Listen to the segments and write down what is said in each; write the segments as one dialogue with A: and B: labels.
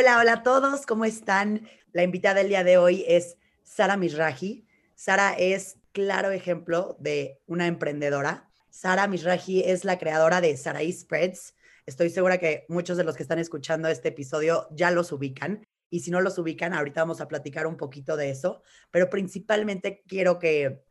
A: Hola, hola a todos, ¿cómo están? La invitada del día de hoy es Sara Misraji. Sara es claro ejemplo de una emprendedora. Sara Misraji es la creadora de Saraí Spreads. Estoy segura que muchos de los que están escuchando este episodio ya los ubican. Y si no los ubican, ahorita vamos a platicar un poquito de eso. Pero principalmente quiero que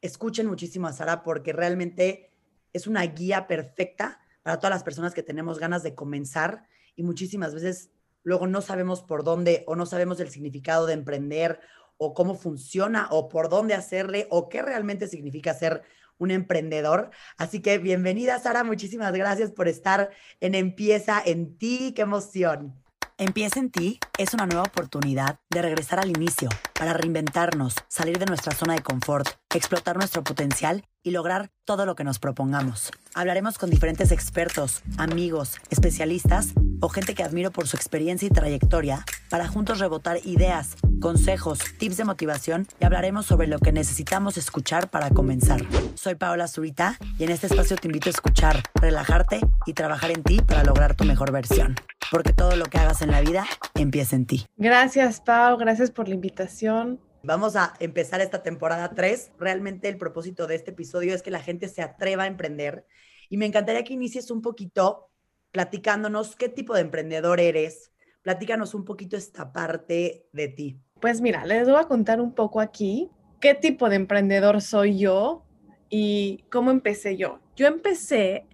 A: escuchen muchísimo a Sara porque realmente es una guía perfecta para todas las personas que tenemos ganas de comenzar y muchísimas veces luego no sabemos por dónde o no sabemos el significado de emprender o cómo funciona o por dónde hacerle o qué realmente significa ser un emprendedor. Así que bienvenida Sara, muchísimas gracias por estar en Empieza en ti, qué emoción. Empieza en ti es una nueva oportunidad de regresar al inicio para reinventarnos, salir de nuestra zona de confort, explotar nuestro potencial y lograr todo lo que nos propongamos. Hablaremos con diferentes expertos, amigos, especialistas o gente que admiro por su experiencia y trayectoria para juntos rebotar ideas, consejos, tips de motivación y hablaremos sobre lo que necesitamos escuchar para comenzar. Soy Paola Zurita y en este espacio te invito a escuchar, relajarte y trabajar en ti para lograr tu mejor versión. Porque todo lo que hagas en la vida empieza en ti.
B: Gracias, Pau. Gracias por la invitación.
A: Vamos a empezar esta temporada 3. Realmente el propósito de este episodio es que la gente se atreva a emprender. Y me encantaría que inicies un poquito platicándonos qué tipo de emprendedor eres. Platícanos un poquito esta parte de ti.
B: Pues mira, les voy a contar un poco aquí qué tipo de emprendedor soy yo y cómo empecé yo. Yo empecé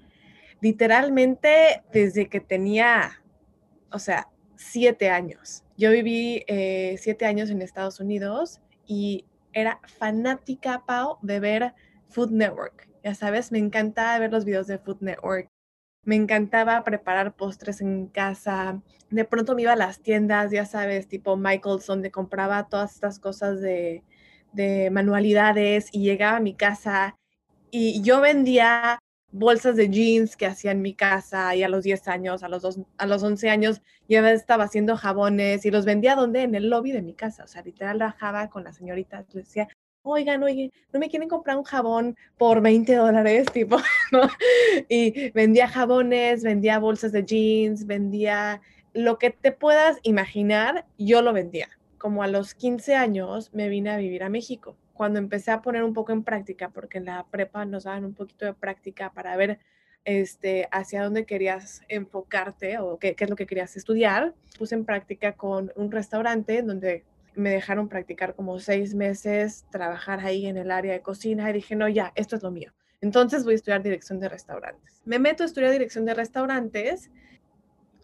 B: literalmente desde que tenía, o sea, siete años. Yo viví eh, siete años en Estados Unidos y era fanática, Pau, de ver Food Network. Ya sabes, me encantaba ver los videos de Food Network. Me encantaba preparar postres en casa. De pronto me iba a las tiendas, ya sabes, tipo Michael's, donde compraba todas estas cosas de, de manualidades y llegaba a mi casa y yo vendía bolsas de jeans que hacía en mi casa y a los 10 años, a los, dos, a los 11 años, ya estaba haciendo jabones y los vendía donde? En el lobby de mi casa. O sea, literal bajaba con la señorita, le decía, oigan, ¿no me quieren comprar un jabón por 20 dólares? Tipo, ¿no? Y vendía jabones, vendía bolsas de jeans, vendía lo que te puedas imaginar, yo lo vendía. Como a los 15 años me vine a vivir a México cuando empecé a poner un poco en práctica, porque en la prepa nos daban un poquito de práctica para ver este, hacia dónde querías enfocarte o qué, qué es lo que querías estudiar, puse en práctica con un restaurante donde me dejaron practicar como seis meses, trabajar ahí en el área de cocina y dije, no, ya, esto es lo mío. Entonces voy a estudiar dirección de restaurantes. Me meto a estudiar dirección de restaurantes.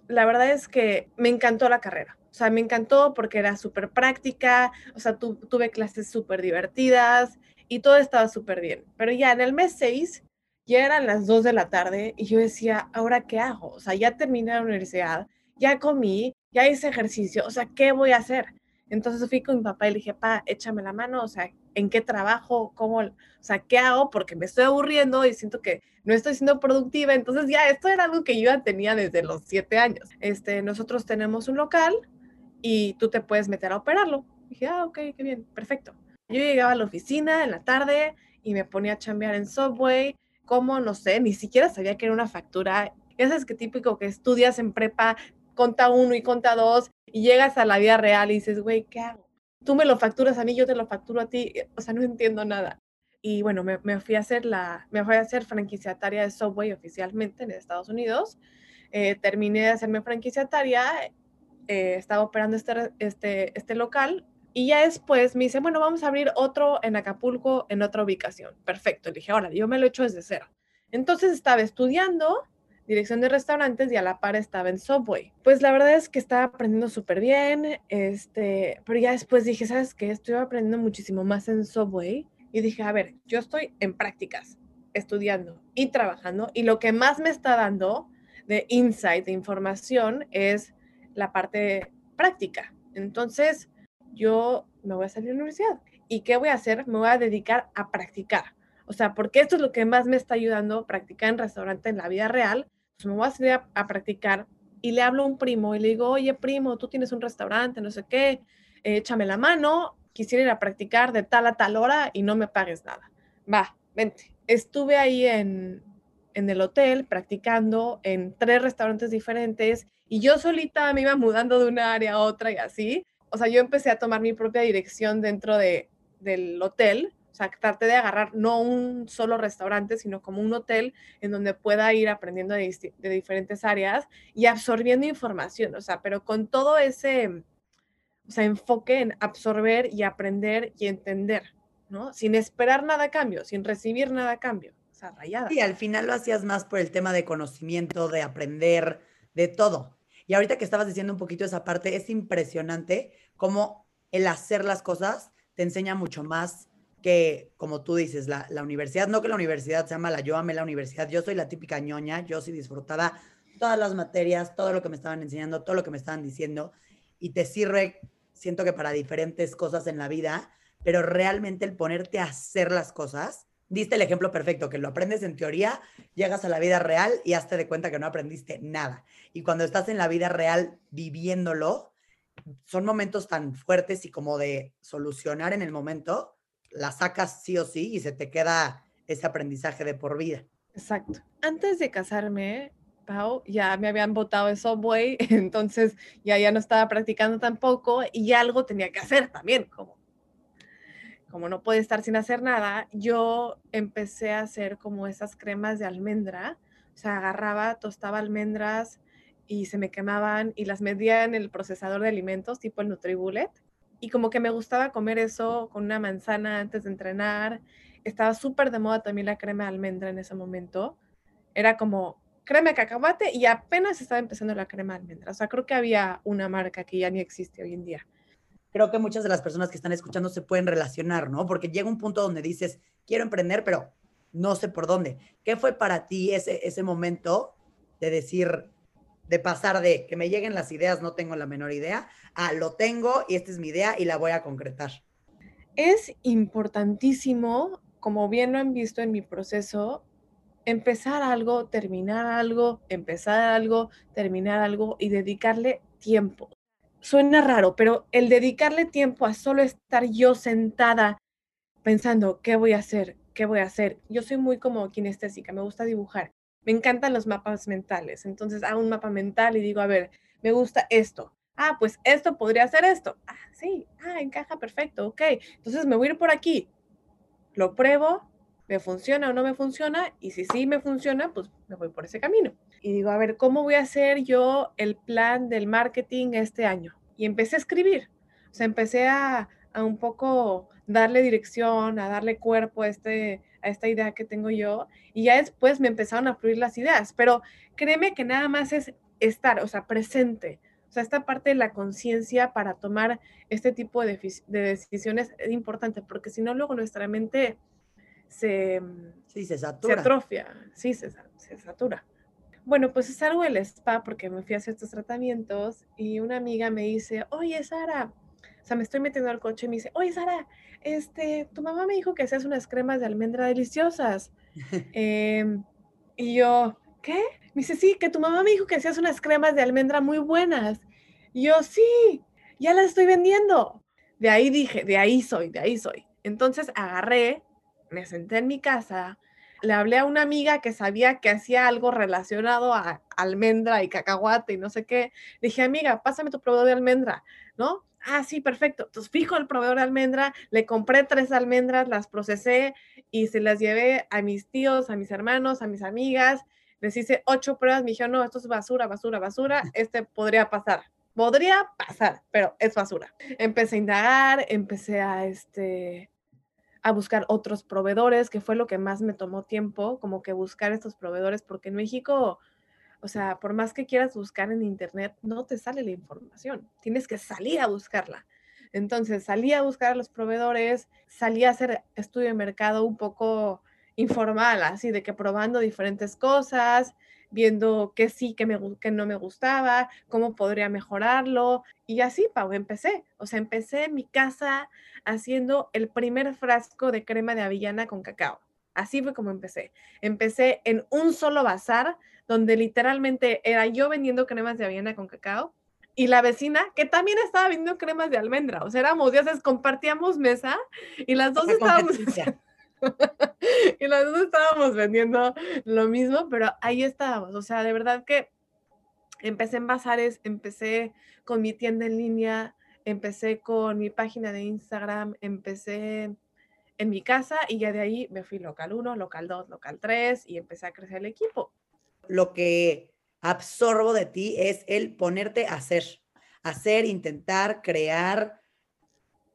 B: La verdad es que me encantó la carrera. O sea, me encantó porque era súper práctica, o sea, tuve clases súper divertidas y todo estaba súper bien. Pero ya en el mes 6, ya eran las 2 de la tarde y yo decía, ¿ahora qué hago? O sea, ya terminé la universidad, ya comí, ya hice ejercicio, o sea, ¿qué voy a hacer? Entonces fui con mi papá y le dije, pa, échame la mano, o sea, ¿en qué trabajo? ¿Cómo? O sea, ¿qué hago? Porque me estoy aburriendo y siento que no estoy siendo productiva. Entonces ya, esto era algo que yo ya tenía desde los siete años. Este, nosotros tenemos un local y tú te puedes meter a operarlo. dije, ah, ok, qué bien, perfecto. Yo llegaba a la oficina en la tarde y me ponía a chambear en Subway, como, no sé, ni siquiera sabía que era una factura. Ya sabes que típico que estudias en prepa, conta uno y conta dos, y llegas a la vida real y dices, güey, ¿qué hago? Tú me lo facturas a mí, yo te lo facturo a ti, o sea, no entiendo nada. Y bueno, me, me fui a hacer la, me fui a hacer franquiciataria de Subway oficialmente en Estados Unidos. Eh, terminé de hacerme franquiciataria eh, estaba operando este, este, este local y ya después me dice, bueno, vamos a abrir otro en Acapulco en otra ubicación. Perfecto. Le dije, ahora, yo me lo he hecho desde cero. Entonces estaba estudiando dirección de restaurantes y a la par estaba en Subway. Pues la verdad es que estaba aprendiendo súper bien, este, pero ya después dije, ¿sabes qué? Estoy aprendiendo muchísimo más en Subway y dije, a ver, yo estoy en prácticas, estudiando y trabajando y lo que más me está dando de insight, de información, es la parte práctica. Entonces, yo me voy a salir de la universidad. ¿Y qué voy a hacer? Me voy a dedicar a practicar. O sea, porque esto es lo que más me está ayudando a practicar en restaurante en la vida real. Pues me voy a salir a, practicar y le hablo a un primo y le digo, oye, primo, tú tienes un restaurante, no sé qué, échame la mano, quisiera ir a practicar de tal a tal hora y no me pagues nada. Va, vente. Estuve ahí en, en el hotel practicando en tres restaurantes diferentes Y yo solita me iba mudando de una área a otra y así. O sea, yo empecé a tomar mi propia dirección dentro de, del hotel. Sea, traté de agarrar no un solo restaurante, sino como un hotel en donde pueda ir aprendiendo de, diferentes áreas y absorbiendo información. O sea, pero con todo ese o sea, enfoque en absorber y aprender y entender, ¿no? Sin esperar nada a cambio, sin recibir nada a cambio. O sea, rayada.
A: Sí, al final lo hacías más por el tema de conocimiento, de aprender, de todo. Y ahorita que estabas diciendo un poquito esa parte, es impresionante cómo el hacer las cosas te enseña mucho más que, como tú dices, la, la universidad. No que la universidad sea mala, yo amé la universidad, yo soy la típica ñoña, yo sí disfrutaba todas las materias, todo lo que me estaban enseñando, todo lo que me estaban diciendo, y te sirve siento que para diferentes cosas en la vida, pero realmente el ponerte a hacer las cosas, diste el ejemplo perfecto, que lo aprendes en teoría, llegas a la vida real y hazte de cuenta que no aprendiste nada. Y cuando estás en la vida real viviéndolo, son momentos tan fuertes y como de solucionar en el momento, la sacas sí o sí y se te queda ese aprendizaje de por vida.
B: Exacto. Antes de casarme, Pau, ya me habían votado de Subway, entonces ya, ya no estaba practicando tampoco y algo tenía que hacer también, como, como no puede estar sin hacer nada, yo empecé a hacer como esas cremas de almendra, o sea, agarraba, tostaba almendras y se me quemaban y las medía en el procesador de alimentos, tipo el Nutribullet, y como que me gustaba comer eso con una manzana antes de entrenar, estaba súper de moda también la crema de almendra en ese momento, era como crema de cacahuate y apenas estaba empezando la crema de almendra. O sea, creo que había una marca que ya ni existe hoy en día.
A: Creo que muchas de las personas que están escuchando se pueden relacionar, ¿no? Porque llega un punto donde dices, quiero emprender, pero no sé por dónde. ¿Qué fue para ti ese, ese momento de decir, de pasar de que me lleguen las ideas, no tengo la menor idea, a lo tengo y esta es mi idea y la voy a concretar?
B: Es importantísimo, como bien lo han visto en mi proceso, empezar algo, terminar algo, empezar algo, terminar algo y dedicarle tiempo. Suena raro, pero el dedicarle tiempo a solo estar yo sentada pensando, ¿qué voy a hacer? ¿Qué voy a hacer? Yo soy muy como kinestésica, me gusta dibujar. Me encantan los mapas mentales. Entonces hago un mapa mental y digo, a ver, me gusta esto. Ah, pues esto podría ser esto. Ah, sí, ah, encaja perfecto, ok. Entonces me voy por aquí. Lo pruebo, me funciona o no me funciona, y si sí me funciona, pues me voy por ese camino. Y digo, a ver, ¿cómo voy a hacer yo el plan del marketing este año? Y empecé a escribir, o sea, empecé a, a un poco darle dirección, a darle cuerpo a, este, a esta idea que tengo yo, y ya después me empezaron a fluir las ideas, pero créeme que nada más es estar, o sea, presente, o sea, esta parte de la conciencia para tomar este tipo de, de, decisiones es importante, porque si no, luego nuestra mente se,
A: sí, se, satura.
B: se atrofia, sí, se, se satura. Bueno, pues salgo del spa porque me fui a hacer estos tratamientos y una amiga me dice, oye, Sara, o sea, me estoy metiendo al coche y me dice, oye, Sara, este, tu mamá me dijo que hacías unas cremas de almendra deliciosas. eh, y yo, ¿qué? Me dice, sí, que tu mamá me dijo que hacías unas cremas de almendra muy buenas. Y yo, sí, ya las estoy vendiendo. De ahí dije, de ahí soy, de ahí soy. Entonces agarré me senté en mi casa, le hablé a una amiga que sabía que hacía algo relacionado a almendra y cacahuate y no sé qué. Le dije, amiga, pásame tu proveedor de almendra, ¿no? Ah, sí, perfecto. Entonces fijo el proveedor de almendra, le compré tres almendras, las procesé y se las llevé a mis tíos, a mis hermanos, a mis amigas. Les hice ocho pruebas, me dijeron, no, esto es basura, basura, basura, este podría pasar. Podría pasar, pero es basura. Empecé a indagar, empecé a, este, a buscar otros proveedores, que fue lo que más me tomó tiempo, como que buscar estos proveedores, porque en México, o sea, por más que quieras buscar en Internet, no te sale la información, tienes que salir a buscarla. Entonces salí a buscar a los proveedores, salí a hacer estudio de mercado un poco informal, así de que probando diferentes cosas, viendo qué sí, qué, me, no me gustaba, cómo podría mejorarlo. Y así, Pau, empecé. O sea, empecé en mi casa haciendo el primer frasco de crema de avellana con cacao. Así fue como empecé. Empecé en un solo bazar donde literalmente era yo vendiendo cremas de avellana con cacao y la vecina que también estaba vendiendo cremas de almendra. O sea, éramos, ya sabes, compartíamos mesa y las dos estábamos... y las dos estábamos vendiendo lo mismo, pero ahí estábamos. O sea, de verdad que empecé en bazares, empecé con mi tienda en línea, empecé con mi página de Instagram, empecé en mi casa y ya de ahí me fui local 1, local 2, local 3 y empecé a crecer el equipo.
A: Lo que absorbo de ti es el ponerte a hacer, hacer, intentar, crear,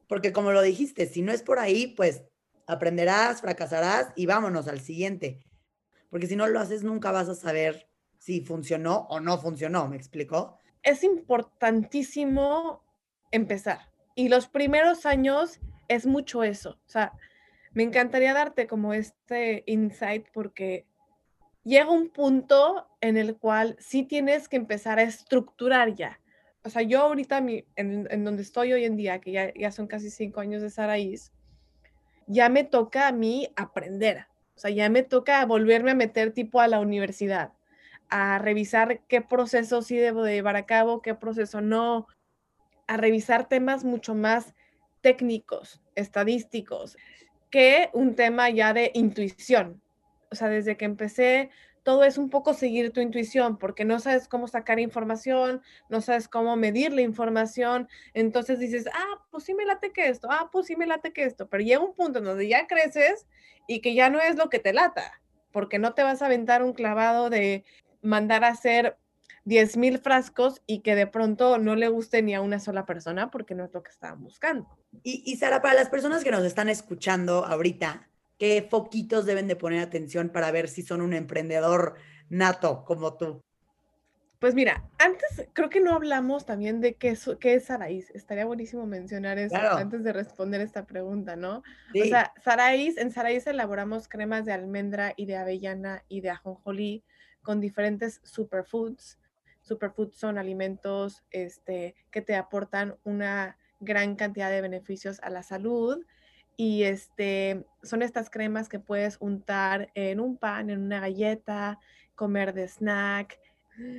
A: porque como lo dijiste, si no es por ahí, pues aprenderás, fracasarás y vámonos al siguiente. Porque si no lo haces, nunca vas a saber si funcionó o no funcionó, ¿me explicó?
B: Es importantísimo empezar. Y los primeros años es mucho eso. O sea, me encantaría darte como este insight porque llega un punto en el cual sí tienes que empezar a estructurar ya. O sea, yo ahorita en, donde estoy hoy en día, que ya, ya son casi cinco años de Saraís, ya me toca a mí aprender. O sea, ya me toca volverme a meter tipo a la universidad, a revisar qué proceso sí debo de llevar a cabo, qué proceso no, a revisar temas mucho más técnicos, estadísticos, que un tema ya de intuición. O sea, desde que empecé, todo es un poco seguir tu intuición, porque no sabes cómo sacar información, no sabes cómo medir la información, entonces dices, ah, pues sí me late que esto, ah, pues sí me late que esto, pero llega un punto en donde ya creces y que ya no es lo que te lata, porque no te vas a aventar un clavado de mandar a hacer 10 mil frascos y que de pronto no le guste ni a una sola persona porque no es lo que estaban buscando.
A: Y, y Sara, para las personas que nos están escuchando ahorita, ¿qué foquitos deben de poner atención para ver si son un emprendedor nato como tú?
B: Pues mira, antes creo que no hablamos también de qué es, qué es Saraís. Estaría buenísimo mencionar eso antes de responder esta pregunta, ¿no? O sea, Saraís, en Saraís elaboramos cremas de almendra y de avellana y de ajonjolí con diferentes superfoods Superfoods son alimentos este, que te aportan una gran cantidad de beneficios a la salud y este, son estas cremas que puedes untar en un pan, en una galleta, comer de snack.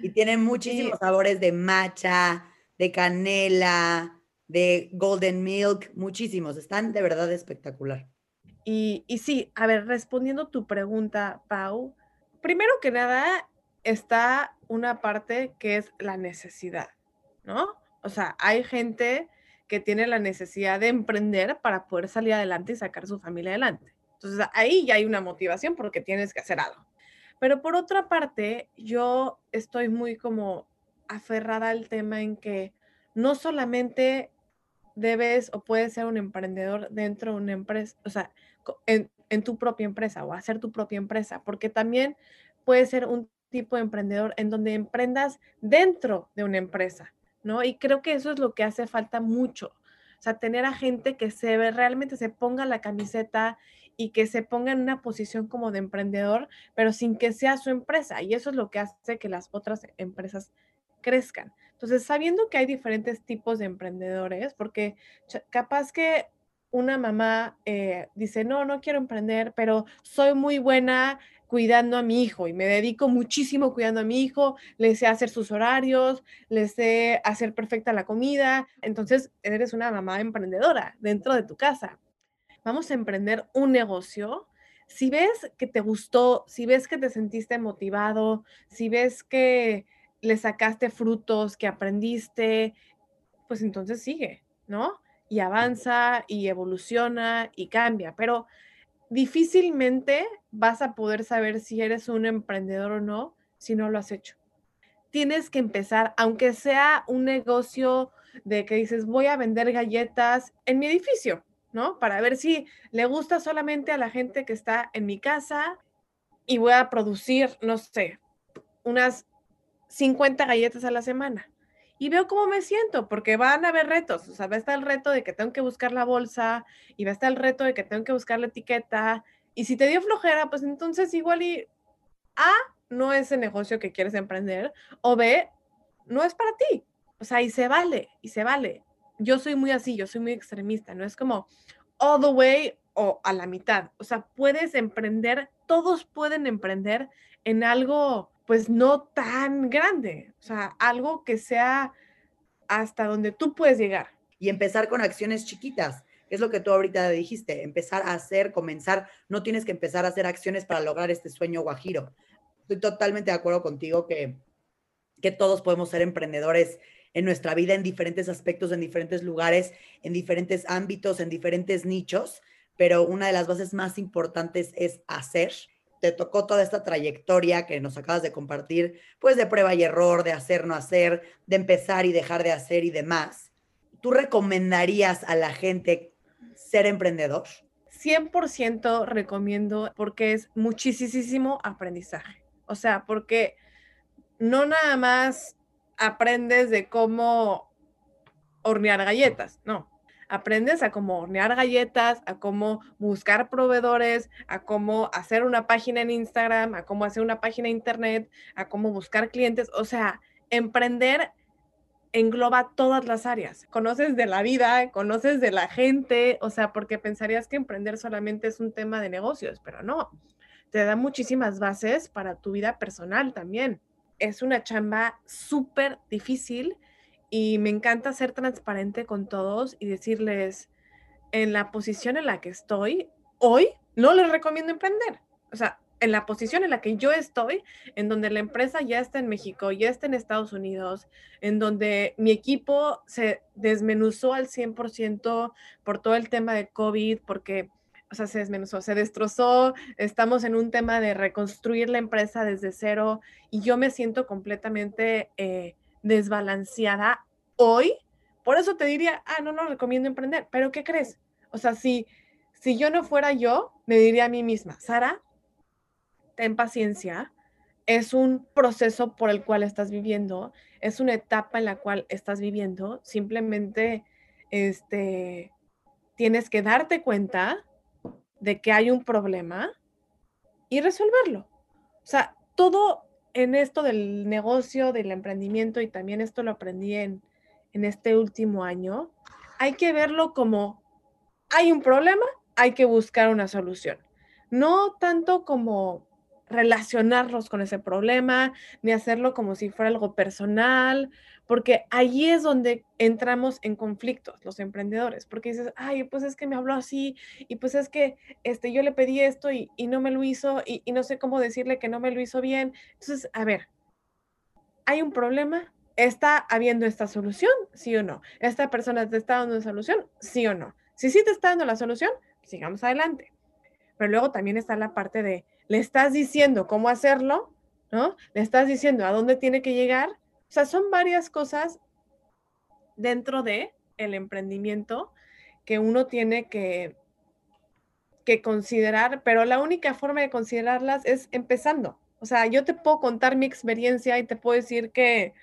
A: Y tienen muchísimos sabores de matcha, de canela, de golden milk, muchísimos. Están de verdad espectacular.
B: Y, y sí, a ver, respondiendo tu pregunta, Pau, primero que nada, está una parte que es la necesidad, ¿no? O sea, hay gente que tiene la necesidad de emprender para poder salir adelante y sacar su familia adelante. Entonces ahí ya hay una motivación porque tienes que hacer algo. Pero por otra parte, yo estoy muy como aferrada al tema en que no solamente debes o puedes ser un emprendedor dentro de una empresa, o sea, en, en tu propia empresa o hacer tu propia empresa, porque también puede ser un tipo de emprendedor en donde emprendas dentro de una empresa, ¿no? Y creo que eso es lo que hace falta mucho. O sea, tener a gente que se ve, realmente se ponga la camiseta y que se ponga en una posición como de emprendedor, pero sin que sea su empresa. Y eso es lo que hace que las otras empresas crezcan. Entonces, sabiendo que hay diferentes tipos de emprendedores, porque capaz que una mamá eh, dice, no, no quiero emprender, pero soy muy buena cuidando a mi hijo y me dedico muchísimo cuidando a mi hijo, le sé hacer sus horarios, le sé hacer perfecta la comida. Entonces, eres una mamá emprendedora dentro de tu casa. Vamos a emprender un negocio. Si ves que te gustó, si ves que te sentiste motivado, si ves que le sacaste frutos, que aprendiste, pues entonces sigue, ¿no? Y avanza y evoluciona y cambia. Pero difícilmente vas a poder saber si eres un emprendedor o no si no lo has hecho. Tienes que empezar, aunque sea un negocio de que dices, voy a vender galletas en mi edificio, ¿no? Para ver si le gusta solamente a la gente que está en mi casa y voy a producir, no sé, unas 50 galletas a la semana y veo cómo me siento, porque van a haber retos, o sea, va a estar el reto de que tengo que buscar la bolsa y va a estar el reto de que tengo que buscar la etiqueta. Y si te dio flojera, pues entonces igual y A, no es el negocio que quieres emprender, o B, no es para ti. O sea, y se vale, y se vale. Yo soy muy así, yo soy muy extremista, no es como all the way o a la mitad. O sea, puedes emprender, todos pueden emprender en algo pues no tan grande, o sea, algo que sea hasta donde tú puedes llegar.
A: Y empezar con acciones chiquitas, es lo que tú ahorita dijiste, empezar a hacer, comenzar, no tienes que empezar a hacer acciones para lograr este sueño guajiro. Estoy totalmente de acuerdo contigo que que todos podemos ser emprendedores en nuestra vida en diferentes aspectos, en diferentes lugares, en diferentes ámbitos, en diferentes nichos, pero una de las bases más importantes es hacer. Te tocó toda esta trayectoria que nos acabas de compartir, pues de prueba y error, de hacer, no hacer, de empezar y dejar de hacer y demás. ¿Tú recomendarías a la gente ser emprendedor?
B: 100% recomiendo porque es muchísimo aprendizaje. O sea, porque no nada más aprendes de cómo hornear galletas, no. Aprendes a cómo hornear galletas, a cómo buscar proveedores, a cómo hacer una página en Instagram, a cómo hacer una página en Internet, a cómo buscar clientes. O sea, emprender engloba todas las áreas. Conoces de la vida, conoces de la gente, o sea, porque pensarías que emprender solamente es un tema de negocios, pero no. Te da muchísimas bases para tu vida personal también es una chamba súper difícil y me encanta ser transparente con todos y decirles, en la posición en la que estoy, hoy no les recomiendo emprender. O sea, en la posición en la que yo estoy, en donde la empresa ya está en México, ya está en Estados Unidos, en donde mi equipo se desmenuzó al 100% por todo el tema de COVID, porque o sea, se desmenuzó, se destrozó, estamos en un tema de reconstruir la empresa desde cero y yo me siento completamente eh, desbalanceada hoy. Por eso te diría, ah, no, no recomiendo emprender, pero ¿qué crees? O sea, si, si yo no fuera yo, me diría a mí misma, Sara, ten paciencia, es un proceso por el cual estás viviendo, es una etapa en la cual estás viviendo, simplemente este, tienes que darte cuenta de que hay un problema y resolverlo. O sea, todo en esto del negocio, del emprendimiento, y también esto lo aprendí en, en este último año, hay que verlo como hay un problema, hay que buscar una solución. No tanto como relacionarlos con ese problema, ni hacerlo como si fuera algo personal, porque ahí es donde entramos en conflictos los emprendedores, porque dices, ay, pues es que me habló así, y pues es que este, yo le pedí esto y, no me lo hizo, y, y, no sé cómo decirle que no me lo hizo bien. Entonces, a ver, hay un problema, ¿está habiendo esta solución? Sí o no. ¿Esta persona te está dando una solución? Sí o no. Si sí te está dando la solución, sigamos adelante. Pero luego también está la parte de, le estás diciendo cómo hacerlo, ¿no? Le estás diciendo a dónde tiene que llegar. O sea, son varias cosas dentro de el emprendimiento que uno tiene que, que considerar, pero la única forma de considerarlas es empezando. O sea, yo te puedo contar mi experiencia y te puedo decir que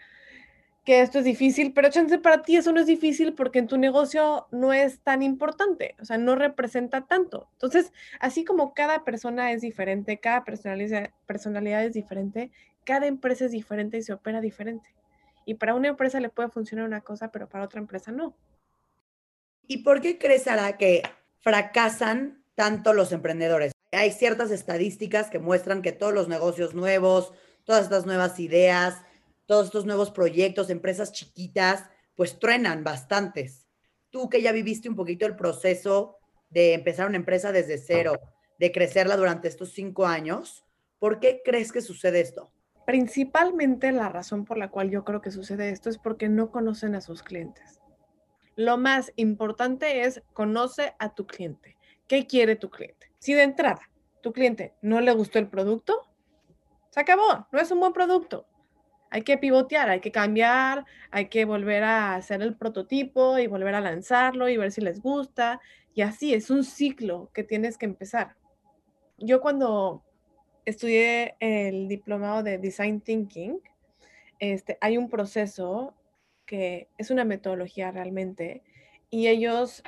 B: que esto es difícil, pero chance para ti eso no es difícil porque en tu negocio no es tan importante, o sea, no representa tanto. Entonces, así como cada persona es diferente, cada personalidad, personalidad es diferente, cada empresa es diferente y se opera diferente. Y para una empresa le puede funcionar una cosa, pero para otra empresa no.
A: ¿Y por qué crees, Sara, que fracasan tanto los emprendedores? Hay ciertas estadísticas que muestran que todos los negocios nuevos, todas estas nuevas ideas, todos estos nuevos proyectos, empresas chiquitas, pues truenan bastantes. Tú que ya viviste un poquito el proceso de empezar una empresa desde cero, de crecerla durante estos cinco años, ¿por qué crees que sucede esto?
B: Principalmente la razón por la cual yo creo que sucede esto es porque no conocen a sus clientes. Lo más importante es conoce a tu cliente. ¿Qué quiere tu cliente? Si de entrada tu cliente no le gustó el producto, se acabó, no es un buen producto hay que pivotear, hay que cambiar, hay que volver a hacer el prototipo y volver a lanzarlo y ver si les gusta. Y así es un ciclo que tienes que empezar. Yo cuando estudié el diplomado de Design Thinking, este, hay un proceso que es una metodología realmente y ellos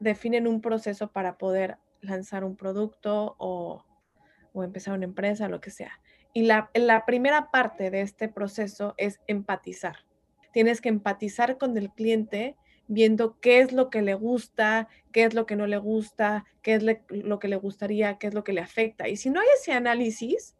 B: definen un proceso para poder lanzar un producto o, o empezar una empresa, lo que sea. Y la, la primera parte de este proceso es empatizar. Tienes que empatizar con el cliente viendo qué es lo que le gusta, qué es lo que no le gusta, qué es lo que le gustaría, qué es lo que le afecta. Y si no hay ese análisis,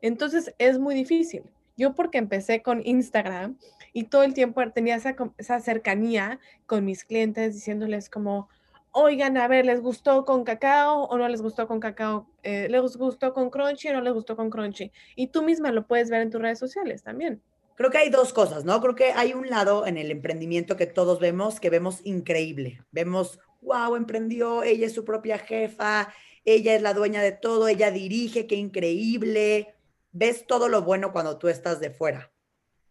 B: entonces es muy difícil. Yo porque empecé con Instagram y todo el tiempo tenía esa, esa cercanía con mis clientes diciéndoles como, oigan, a ver, ¿les gustó con cacao o no les gustó con cacao? Eh, ¿Les gustó con crunchy o no les gustó con crunchy? Y tú misma lo puedes ver en tus redes sociales también.
A: Creo que hay dos cosas, ¿no? Creo que hay un lado en el emprendimiento que todos vemos, que vemos increíble. Vemos, wow, emprendió, ella es su propia jefa, ella es la dueña de todo, ella dirige, qué increíble. Ves todo lo bueno cuando tú estás de fuera.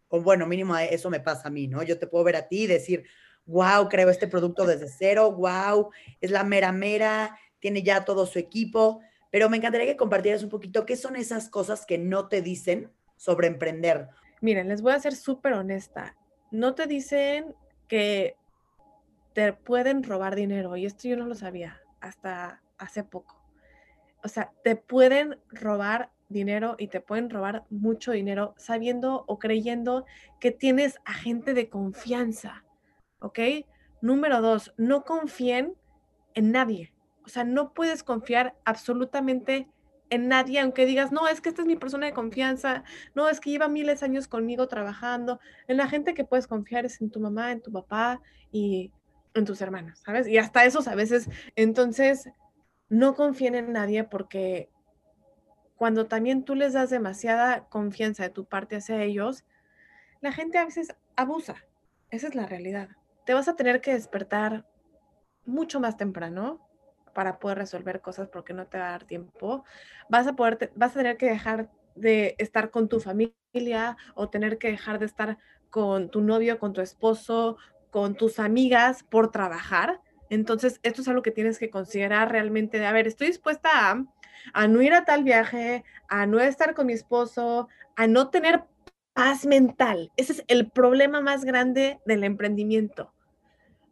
A: O bueno, mínimo eso me pasa a mí, ¿no? Yo te puedo ver a ti y decir, wow, creo este producto desde cero, wow, es la mera mera, tiene ya todo su equipo. Pero me encantaría que compartieras un poquito qué son esas cosas que no te dicen sobre emprender
B: Miren, les voy a ser súper honesta. No te dicen que te pueden robar dinero, y esto yo no lo sabía hasta hace poco. O sea, te pueden robar dinero y te pueden robar mucho dinero sabiendo o creyendo que tienes a gente de confianza, ¿ok? Número dos, no confíen en nadie. O sea, no puedes confiar absolutamente en nadie, aunque digas, no, es que esta es mi persona de confianza, no, es que lleva miles de años conmigo trabajando. En la gente que puedes confiar es en tu mamá, en tu papá y en tus hermanos, ¿sabes? Y hasta esos a veces. Entonces, no confíen en nadie porque cuando también tú les das demasiada confianza de tu parte hacia ellos, la gente a veces abusa. Esa es la realidad. Te vas a tener que despertar mucho más temprano para poder resolver cosas porque no te va a dar tiempo. Vas a poder, vas a tener que dejar de estar con tu familia o tener que dejar de estar con tu novio, con tu esposo, con tus amigas por trabajar. Entonces, esto es algo que tienes que considerar realmente de, a ver, estoy dispuesta a, a no ir a tal viaje, a no estar con mi esposo, a no tener paz mental. Ese es el problema más grande del emprendimiento.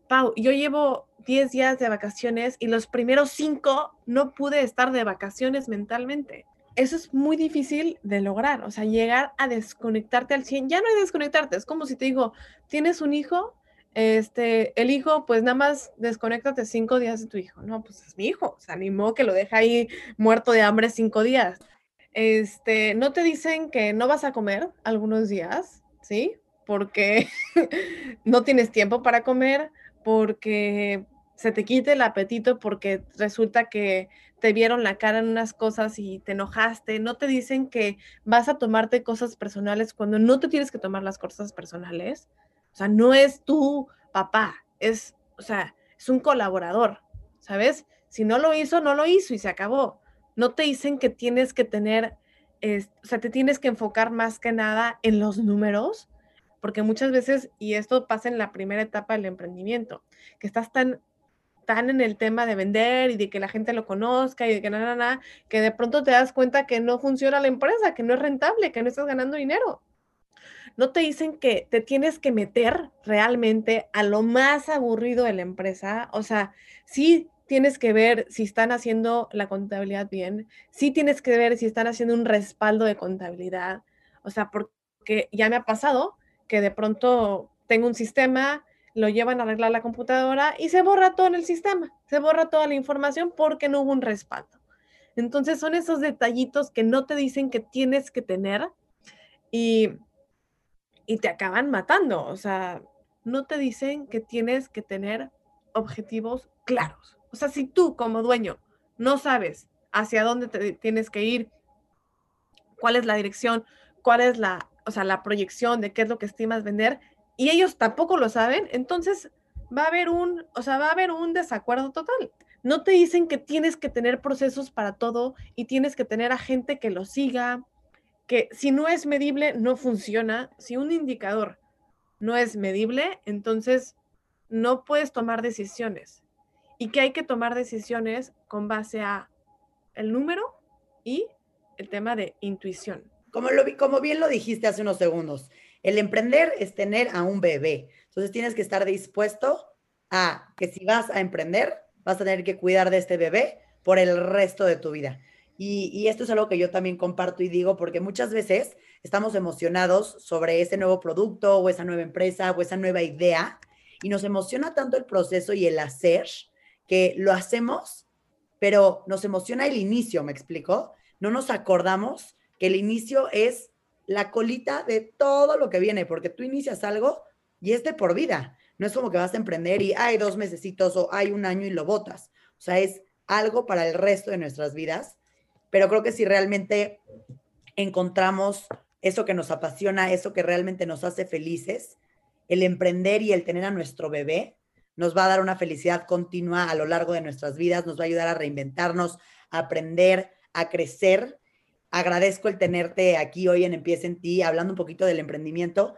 B: Pau, yo llevo 10 días de vacaciones y los primeros 5 no pude estar de vacaciones mentalmente. Eso es muy difícil de lograr, o sea, llegar a desconectarte al 100. Ya no hay desconectarte, es como si te digo, tienes un hijo, este, el hijo, pues nada más desconéctate 5 días de tu hijo. No, pues es mi hijo, se animó que lo deja ahí muerto de hambre 5 días. Este, no te dicen que no vas a comer algunos días, ¿sí? Porque no tienes tiempo para comer, porque se te quite el apetito porque resulta que te vieron la cara en unas cosas y te enojaste. No te dicen que vas a tomarte cosas personales cuando no te tienes que tomar las cosas personales. O sea, no es tu papá, es, o sea, es un colaborador, ¿sabes? Si no lo hizo, no lo hizo y se acabó. No te dicen que tienes que tener, o sea, te tienes que enfocar más que nada en los números porque muchas veces, y esto pasa en la primera etapa del emprendimiento, que estás tan, tan en el tema de vender y de que la gente lo conozca y de que nada, nada, que de pronto te das cuenta que no funciona la empresa, que no es rentable, que no estás ganando dinero. No te dicen que te tienes que meter realmente a lo más aburrido de la empresa. O sea, sí tienes que ver si están haciendo la contabilidad bien, sí tienes que ver si están haciendo un respaldo de contabilidad. O sea, porque ya me ha pasado que de pronto tengo un sistema, lo llevan a arreglar la computadora y se borra todo en el sistema, se borra toda la información porque no hubo un respaldo. Entonces son esos detallitos que no te dicen que tienes que tener y, y te acaban matando. O sea, no te dicen que tienes que tener objetivos claros. O sea, si tú como dueño no sabes hacia dónde te tienes que ir, cuál es la dirección, cuál es la o sea, la proyección de qué es lo que estimas vender y ellos tampoco lo saben, entonces va a haber un, o sea, va a haber un desacuerdo total. No te dicen que tienes que tener procesos para todo y tienes que tener a gente que lo siga, que si no es medible, no funciona. Si un indicador no es medible, entonces no puedes tomar decisiones. Y que hay que tomar decisiones con base a el número y el tema de intuición.
A: Como, lo, como bien lo dijiste hace unos segundos, el emprender es tener a un bebé. Entonces tienes que estar dispuesto a que si vas a emprender, vas a tener que cuidar de este bebé por el resto de tu vida. Y, y, esto es algo que yo también comparto y digo porque muchas veces estamos emocionados sobre ese nuevo producto o esa nueva empresa o esa nueva idea y nos emociona tanto el proceso y el hacer que lo hacemos, pero nos emociona el inicio, ¿me explico? No nos acordamos que el inicio es la colita de todo lo que viene, porque tú inicias algo y es de por vida. No es como que vas a emprender y hay dos mesecitos o hay un año y lo botas. O sea, es algo para el resto de nuestras vidas. Pero creo que si realmente encontramos eso que nos apasiona, eso que realmente nos hace felices, el emprender y el tener a nuestro bebé nos va a dar una felicidad continua a lo largo de nuestras vidas, nos va a ayudar a reinventarnos, a aprender, a crecer. Agradezco el tenerte aquí hoy en Empieza en ti, hablando un poquito del emprendimiento.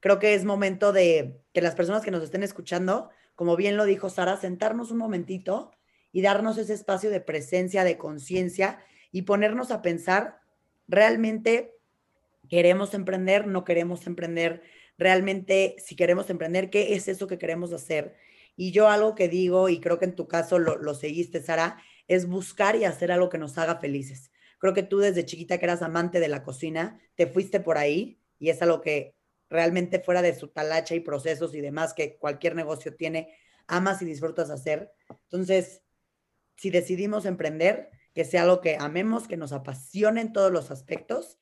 A: Creo que es momento de que las personas que nos estén escuchando, como bien lo dijo Sara, sentarnos un momentito y darnos ese espacio de presencia, de conciencia y ponernos a pensar realmente queremos emprender, no queremos emprender, realmente si queremos emprender, ¿qué es eso que queremos hacer? Y yo algo que digo, y creo que en tu caso lo, lo seguiste, Sara, es buscar y hacer algo que nos haga felices. Creo que tú desde chiquita que eras amante de la cocina, te fuiste por ahí y es algo que realmente fuera de su talacha y procesos y demás que cualquier negocio tiene, amas y disfrutas hacer. Entonces, si decidimos emprender, que sea algo que amemos, que nos apasione en todos los aspectos,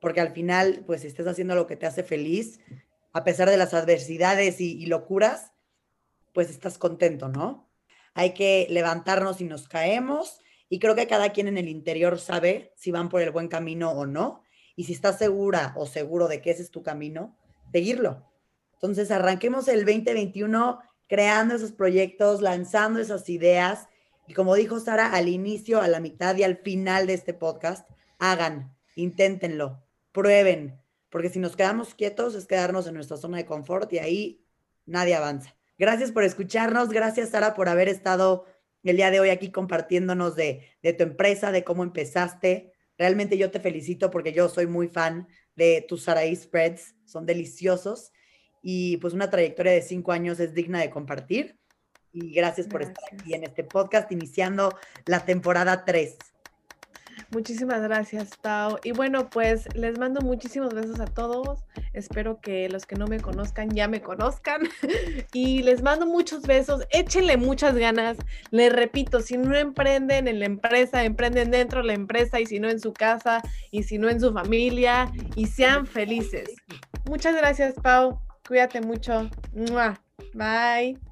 A: porque al final, pues, si estés haciendo lo que te hace feliz, a pesar de las adversidades y, y locuras, pues estás contento, ¿no? Hay que levantarnos y nos caemos, y creo que cada quien en el interior sabe si van por el buen camino o no, y si estás segura o seguro de que ese es tu camino, seguirlo. Entonces, arranquemos el 2021 creando esos proyectos, lanzando esas ideas, y como dijo Sara, al inicio, a la mitad y al final de este podcast, hagan, inténtenlo, prueben, porque si nos quedamos quietos es quedarnos en nuestra zona de confort y ahí nadie avanza. Gracias por escucharnos, gracias Sara por haber estado el día de hoy aquí compartiéndonos de, de tu empresa, de cómo empezaste. Realmente yo te felicito porque yo soy muy fan de tus Saraí Spreads, son deliciosos y pues una trayectoria de cinco años es digna de compartir y gracias por estar aquí en este podcast iniciando la temporada 3.
B: Muchísimas gracias, Pau. Y bueno, pues les mando muchísimos besos a todos. Espero que los que no me conozcan ya me conozcan. y les mando muchos besos. Échenle muchas ganas. Les repito, si no emprenden en la empresa, emprenden dentro de la empresa y si no en su casa y si no en su familia y sean felices. Muchas gracias, Pau. Cuídate mucho. Bye.